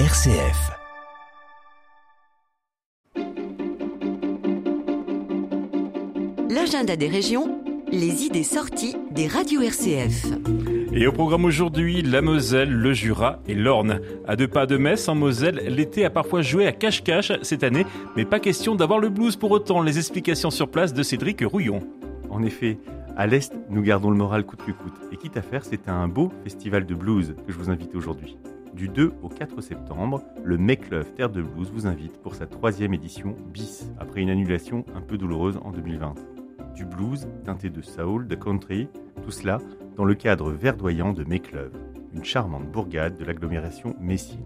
RCF. L'agenda des régions, les idées sorties des radios RCF. Et au programme aujourd'hui, la Moselle, le Jura et l'Orne. À deux pas de Metz, en Moselle, l'été a parfois joué à cache-cache cette année, mais pas question d'avoir le blues pour autant. Les explications sur place de Cédric Rouillon. En effet, à l'Est, nous gardons le moral coûte que coûte. Et quitte à faire, c'est un beau festival de blues que je vous invite aujourd'hui. Du 2 au 4 septembre, le Love Terre de Blues vous invite pour sa troisième édition bis, après une annulation un peu douloureuse en 2020. Du blues teinté de soul, de country, tout cela dans le cadre verdoyant de Love, une charmante bourgade de l'agglomération messine.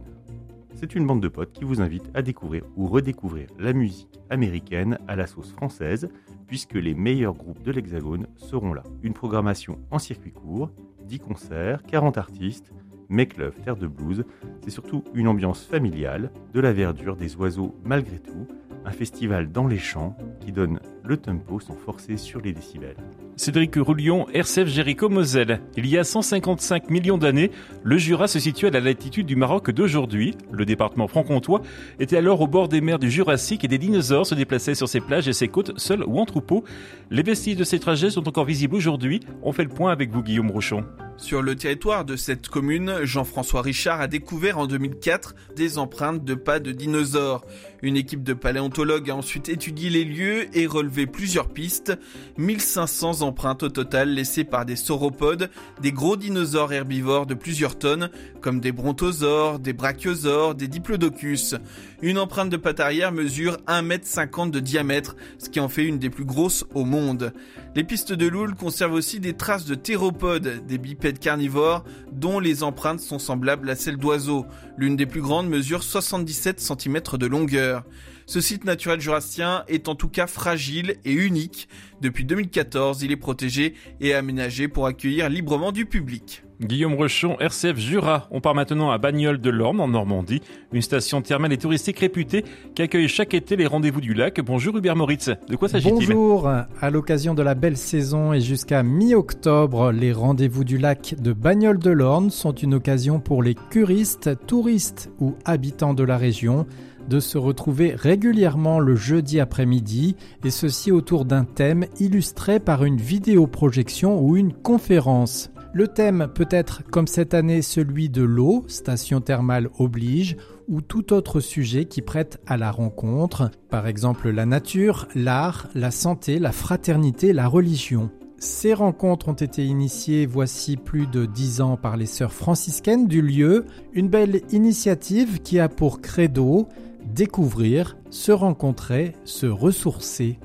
C'est une bande de potes qui vous invite à découvrir ou redécouvrir la musique américaine à la sauce française, puisque les meilleurs groupes de l'Hexagone seront là. Une programmation en circuit court, 10 concerts, 40 artistes, Love Terre de Blues, c'est surtout une ambiance familiale, de la verdure, des oiseaux malgré tout, un festival dans les champs qui donne le tempo sans forcer sur les décibels. Cédric Roulion, RCF Jéricho Moselle. Il y a 155 millions d'années, le Jura se situait à la latitude du Maroc d'aujourd'hui. Le département franc-comtois était alors au bord des mers du Jurassique et des dinosaures se déplaçaient sur ses plages et ses côtes, seuls ou en troupeau. Les vestiges de ces trajets sont encore visibles aujourd'hui. On fait le point avec vous, Guillaume Rochon. Sur le territoire de cette commune, Jean-François Richard a découvert en 2004 des empreintes de pas de dinosaures. Une équipe de paléontologues a ensuite étudié les lieux et relevé plusieurs pistes. 1500 empreintes au total laissées par des sauropodes, des gros dinosaures herbivores de plusieurs tonnes, comme des brontosaures, des brachiosaures, des diplodocus. Une empreinte de patte arrière mesure 1,50 m de diamètre, ce qui en fait une des plus grosses au monde. Les pistes de Loul conservent aussi des traces de théropodes, des bipèdes carnivores, dont les empreintes sont semblables à celles d'oiseaux. L'une des plus grandes mesure 77 cm de longueur. Ce site naturel jurassien est en tout cas fragile et unique. Depuis 2014, il est protégé et aménagé pour accueillir librement du public. Guillaume Rochon, RCF Jura. On part maintenant à Bagnoles de l'Orne, en Normandie, une station thermale et touristique réputée qui accueille chaque été les rendez-vous du lac. Bonjour Hubert Moritz, de quoi s'agit-il Bonjour, à l'occasion de la belle saison et jusqu'à mi-octobre, les rendez-vous du lac de Bagnoles de l'Orne sont une occasion pour les curistes, touristes ou habitants de la région de se retrouver régulièrement le jeudi après-midi, et ceci autour d'un thème illustré par une vidéoprojection ou une conférence. Le thème peut être comme cette année celui de l'eau, station thermale oblige, ou tout autre sujet qui prête à la rencontre, par exemple la nature, l'art, la santé, la fraternité, la religion. Ces rencontres ont été initiées voici plus de dix ans par les sœurs franciscaines du lieu, une belle initiative qui a pour credo découvrir, se rencontrer, se ressourcer.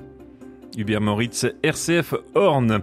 Hubert Moritz, RCF Horn.